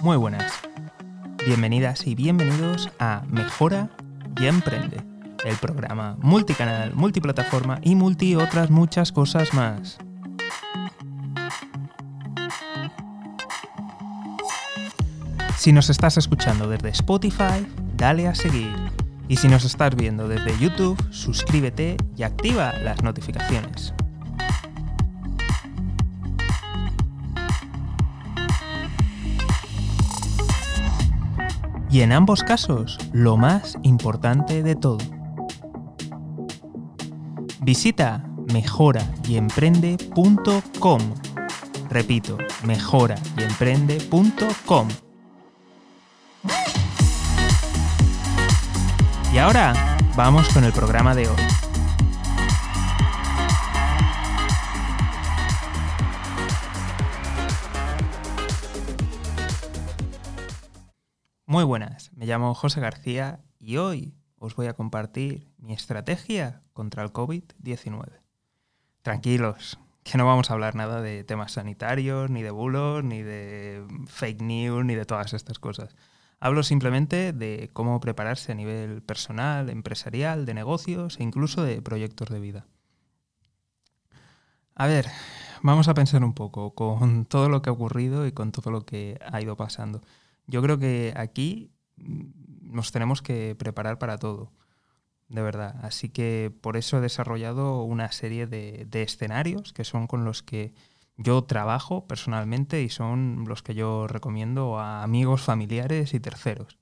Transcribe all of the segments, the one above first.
Muy buenas. Bienvenidas y bienvenidos a Mejora y Emprende, el programa multicanal, multiplataforma y multi otras muchas cosas más. Si nos estás escuchando desde Spotify, dale a seguir. Y si nos estás viendo desde YouTube, suscríbete y activa las notificaciones. Y en ambos casos, lo más importante de todo. Visita mejorayemprende.com. Repito, mejorayemprende.com. Y ahora, vamos con el programa de hoy. Muy buenas, me llamo José García y hoy os voy a compartir mi estrategia contra el COVID-19. Tranquilos, que no vamos a hablar nada de temas sanitarios, ni de bulos, ni de fake news, ni de todas estas cosas. Hablo simplemente de cómo prepararse a nivel personal, empresarial, de negocios e incluso de proyectos de vida. A ver, vamos a pensar un poco con todo lo que ha ocurrido y con todo lo que ha ido pasando. Yo creo que aquí mm, nos tenemos que preparar para todo, de verdad. Así que por eso he desarrollado una serie de, escenarios que son con los que yo trabajo personalmente y son los que yo recomiendo a amigos, familiares y terceros.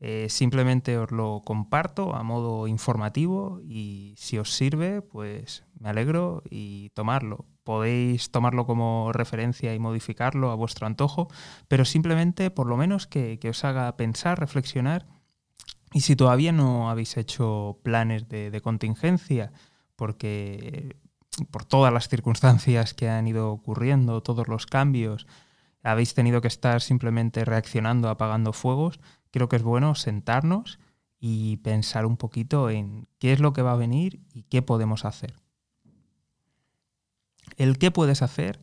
Eh, simplemente os lo comparto a modo informativo y si os sirve, pues me alegro y tomarlo podéis tomarlo como referencia y modificarlo a vuestro antojo, pero simplemente por lo menos que, os haga pensar, reflexionar. Y si todavía no habéis hecho planes de, contingencia, porque por todas las circunstancias que han ido ocurriendo, todos los cambios, habéis tenido que estar simplemente reaccionando, apagando fuegos, creo que es bueno sentarnos y pensar un poquito en qué es lo que va a venir y qué podemos hacer. El qué puedes hacer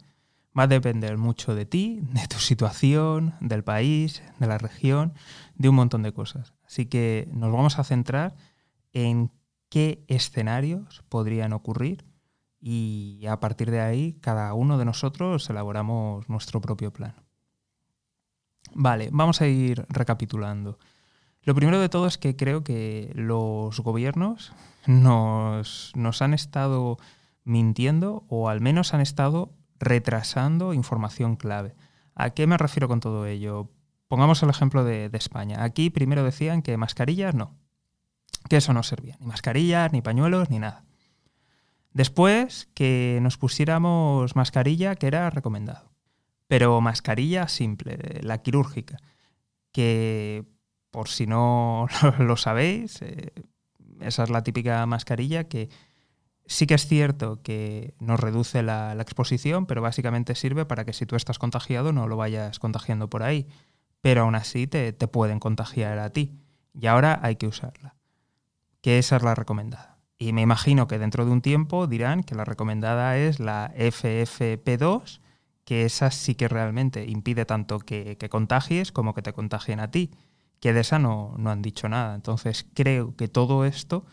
va a depender mucho de ti, de tu situación, del país, de la región, de un montón de cosas. Así que nos vamos a centrar en qué escenarios podrían ocurrir y a partir de ahí cada uno de nosotros elaboramos nuestro propio plan. Vale, vamos a ir recapitulando. Lo primero de todo es que creo que los gobiernos nos, nos han estado mintiendo o al menos han estado retrasando información clave. ¿A qué me refiero con todo ello? Pongamos el ejemplo de, España. Aquí primero decían que mascarillas no, que eso no servía, ni mascarillas, ni pañuelos, ni nada. Después que nos pusiéramos mascarilla que era recomendado, pero mascarilla simple, la quirúrgica, que por si no lo sabéis, eh, esa es la típica mascarilla que Sí que es cierto que nos reduce la, exposición, pero básicamente sirve para que si tú estás contagiado no lo vayas contagiando por ahí. Pero aún así te, pueden contagiar a ti. Y ahora hay que usarla. Que esa es la recomendada. Y me imagino que dentro de un tiempo dirán que la recomendada es la FFP2, que esa sí que realmente impide tanto que, contagies como que te contagien a ti. Que de esa no, no han dicho nada. Entonces creo que todo esto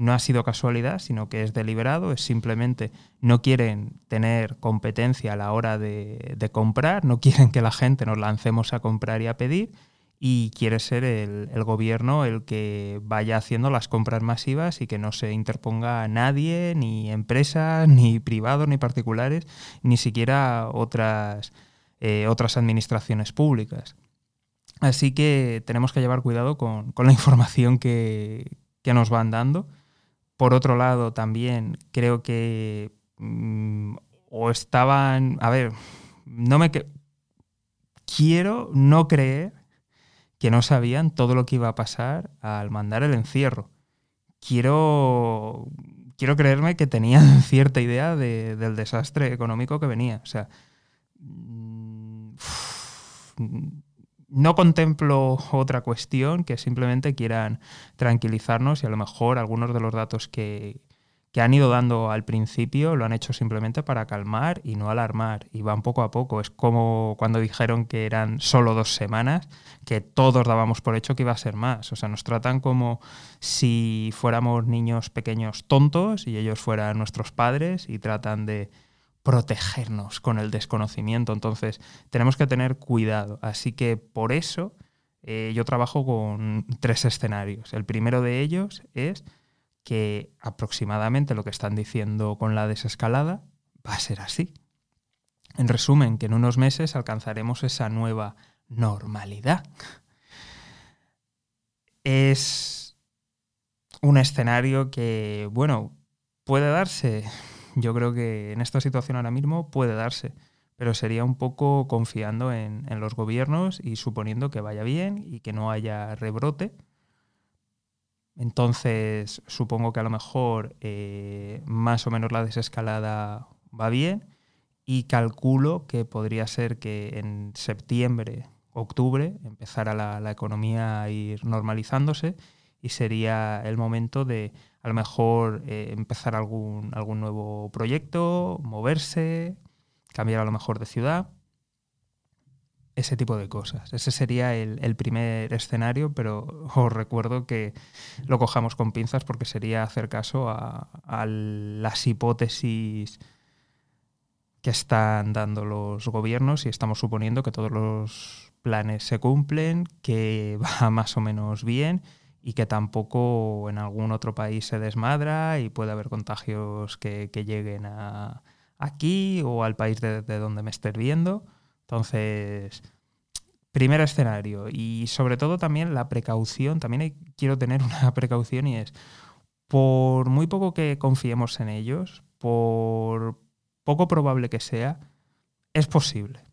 no ha sido casualidad, sino que es deliberado, es simplemente no quieren tener competencia a la hora de, comprar, no quieren que la gente nos lancemos a comprar y a pedir, y quiere ser el, gobierno el que vaya haciendo las compras masivas y que no se interponga nadie, ni empresas, ni privados, ni particulares, ni siquiera otras, eh, otras administraciones públicas. Así que tenemos que llevar cuidado con, la información que, que nos van dando por otro lado, también creo que mm, o estaban, a ver, no me quiero no creer que no sabían todo lo que iba a pasar al mandar el encierro. Quiero, quiero creerme que tenían cierta idea del desastre económico que venía. O sea, mm, no contemplo otra cuestión que simplemente quieran tranquilizarnos y a lo mejor algunos de los datos que, que han ido dando al principio lo han hecho simplemente para calmar y no alarmar. Y van poco a poco. Es como cuando dijeron que eran solo dos semanas, que todos dábamos por hecho que iba a ser más. O sea, nos tratan como si fuéramos niños pequeños tontos y ellos fueran nuestros padres y tratan de protegernos con el desconocimiento. Entonces, tenemos que tener cuidado. Así que por eso eh, yo trabajo con tres escenarios. El primero de ellos es que aproximadamente lo que están diciendo con la desescalada va a ser así. En resumen, que en unos meses alcanzaremos esa nueva normalidad. Es un escenario que, bueno, puede darse. Yo creo que en esta situación ahora mismo puede darse, pero sería un poco confiando en, los gobiernos y suponiendo que vaya bien y que no haya rebrote. Entonces, supongo que a lo mejor eh, más o menos la desescalada va bien y calculo que podría ser que en septiembre, octubre, empezara la, economía a ir normalizándose y sería el momento de a lo mejor eh, empezar algún, algún nuevo proyecto, moverse, cambiar a lo mejor de ciudad ese tipo de cosas. Ese sería el, primer escenario, pero os recuerdo que lo cojamos con pinzas porque sería hacer caso a, las hipótesis que están dando los gobiernos y estamos suponiendo que todos los planes se cumplen, que va más o menos bien y que tampoco en algún otro país se desmadra y puede haber contagios que, lleguen a aquí o al país de, de donde me estés viendo. Entonces, primer escenario y sobre todo también la precaución, también quiero tener una precaución y es, por muy poco que confiemos en ellos, por poco probable que sea, es posible.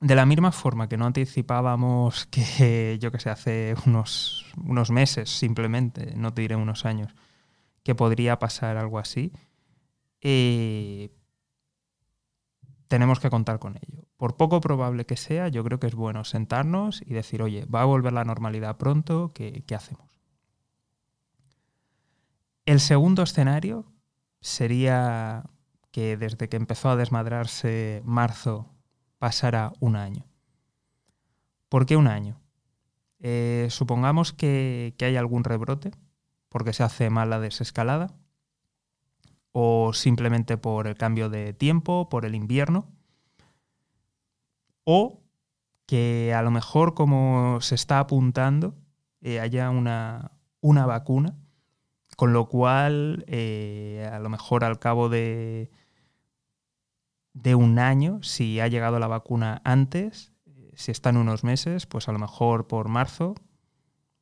De la misma forma que no anticipábamos que, yo que sé, hace unos, unos meses simplemente, no te diré unos años, que podría pasar algo así, eh, tenemos que contar con ello. Por poco probable que sea, yo creo que es bueno sentarnos y decir, oye, va a volver la normalidad pronto, ¿qué, hacemos? El segundo escenario sería que desde que empezó a desmadrarse marzo pasara un año. ¿Por qué un año? Eh, supongamos que, que hay algún rebrote, porque se hace mal la desescalada, o simplemente por el cambio de tiempo, por el invierno, o que a lo mejor como se está apuntando eh, haya una, una, vacuna, con lo cual eh, a lo mejor al cabo de, de un año, si ha llegado la vacuna antes, si están unos meses, pues a lo mejor por marzo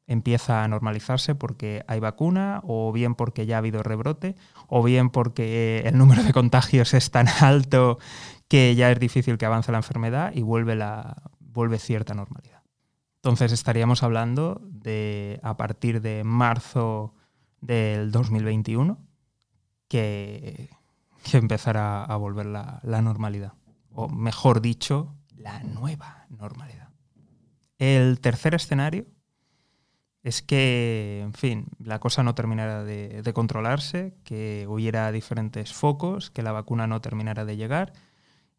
empieza a normalizarse porque hay vacuna o bien porque ya ha habido rebrote o bien porque el número de contagios es tan alto que ya es difícil que avance la enfermedad y vuelve, la, vuelve cierta normalidad. Entonces estaríamos hablando de a partir de marzo del 2021 que, que empezará a volver la, la normalidad. O mejor dicho, la nueva normalidad. El tercer escenario es que, en fin, la cosa no terminara de, controlarse, que hubiera diferentes focos, que la vacuna no terminara de llegar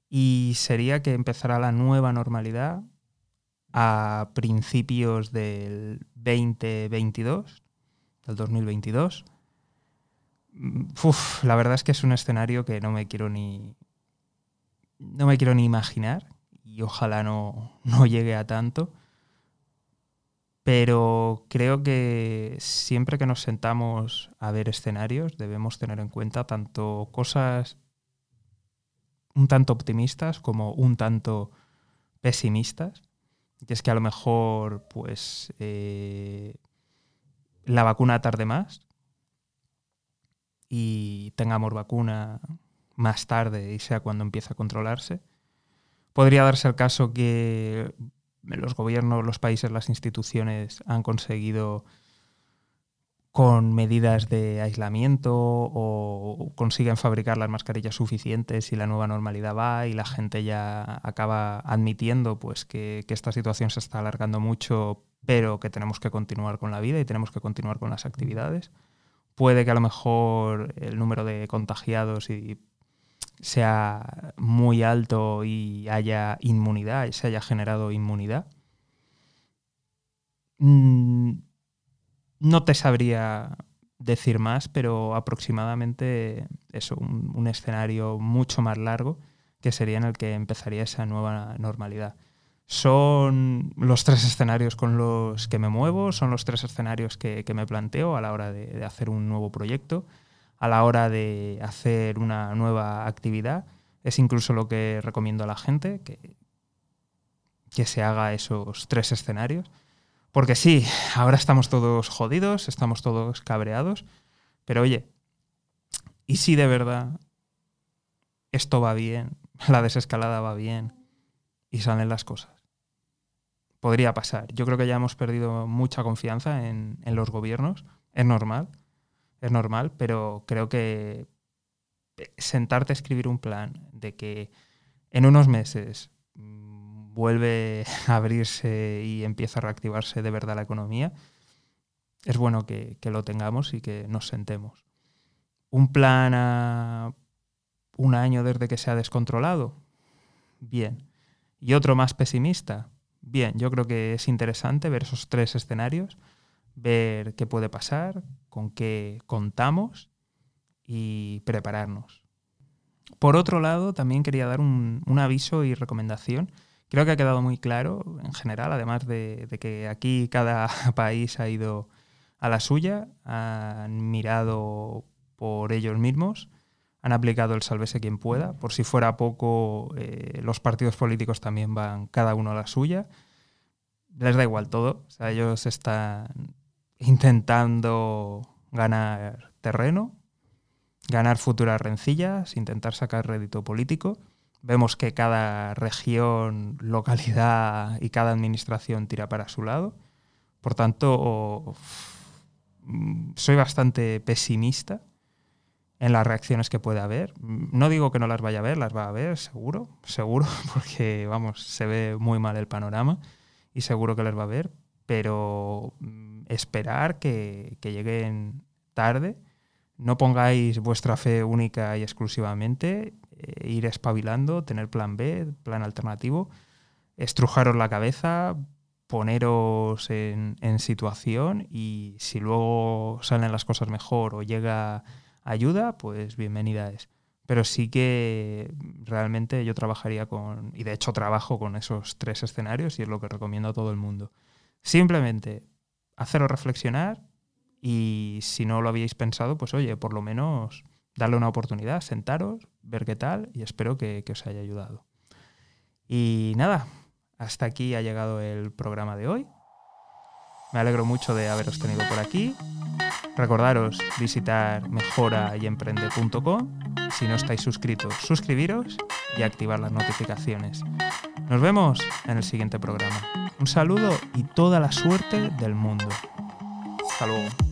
y sería que empezara la nueva normalidad a principios del 2022, del 2022. Mm, la verdad es que es un escenario que no me quiero ni no me quiero ni imaginar y ojalá no, no llegue a tanto pero creo que siempre que nos sentamos a ver escenarios debemos tener en cuenta tanto cosas un tanto optimistas como un tanto pesimistas. Y es que a lo mejor pues eh, la vacuna tarde más y tengamos vacuna más tarde y sea cuando empiece a controlarse. Podría darse el caso que los gobiernos, los países, las instituciones han conseguido con medidas de aislamiento o consiguen fabricar las mascarillas suficientes y la nueva normalidad va y la gente ya acaba admitiendo pues que, que, esta situación se está alargando mucho pero que tenemos que continuar con la vida y tenemos que continuar con las actividades. Puede que a lo mejor el número de contagiados sea muy alto y haya inmunidad, y se haya generado inmunidad. Mm, no te sabría decir más, pero aproximadamente eso, un, escenario mucho más largo que sería en el que empezaría esa nueva normalidad. Son los tres escenarios con los que me muevo, son los tres escenarios que, me planteo a la hora de, hacer un nuevo proyecto, a la hora de hacer una nueva actividad. Es incluso lo que recomiendo a la gente, que, que se haga esos tres escenarios porque sí, ahora estamos todos jodidos, estamos todos cabreados, pero oye, ¿y si de verdad esto va bien, la desescalada va bien y salen las cosas? Podría pasar. Yo creo que ya hemos perdido mucha confianza en, los gobiernos. Es normal, es normal, pero creo que sentarte a escribir un plan de que en unos meses vuelve a abrirse y empieza a reactivarse de verdad la economía, es bueno que, lo tengamos y que nos sentemos. Un plan a un año desde que se ha descontrolado, bien. Y otro más pesimista, bien. Yo creo que es interesante ver esos tres escenarios, ver qué puede pasar, con qué contamos y prepararnos. Por otro lado, también quería dar un aviso y recomendación Creo que ha quedado muy claro en general, además de, que aquí cada país ha ido a la suya, han mirado por ellos mismos, han aplicado el sálvese quien pueda. Por si fuera poco, eh, los partidos políticos también van cada uno a la suya. Les da igual todo. Ellos están intentando ganar terreno, ganar futuras rencillas, intentar sacar rédito político vemos que cada región, localidad y cada administración tira para su lado. Por tanto, soy bastante pesimista en las reacciones que puede haber. No digo que no las vaya a ver, las va a ver, seguro, seguro, porque vamos, se ve muy mal el panorama y seguro que les va a ver, pero mm, esperar que, que lleguen tarde. No pongáis vuestra fe única y exclusivamente eh, ir espabilando, tener plan B, plan alternativo, estrujaros la cabeza, poneros en, situación y si luego salen las cosas mejor o llega ayuda, pues bienvenida es. Pero sí que realmente yo trabajaría con, y de hecho trabajo con esos tres escenarios y es lo que recomiendo a todo el mundo. Simplemente haceros reflexionar y si no lo habíais pensado, pues oye, por lo menos darle una oportunidad, sentaros, ver qué tal y espero que, os haya ayudado. Y nada, hasta aquí ha llegado el programa de hoy. Me alegro mucho de haberos tenido por aquí. Recordaros visitar mejorayemprende.com. Si no estáis suscritos, suscribiros y activar las notificaciones. Nos vemos en el siguiente programa. Un saludo y toda la suerte del mundo. Hasta luego.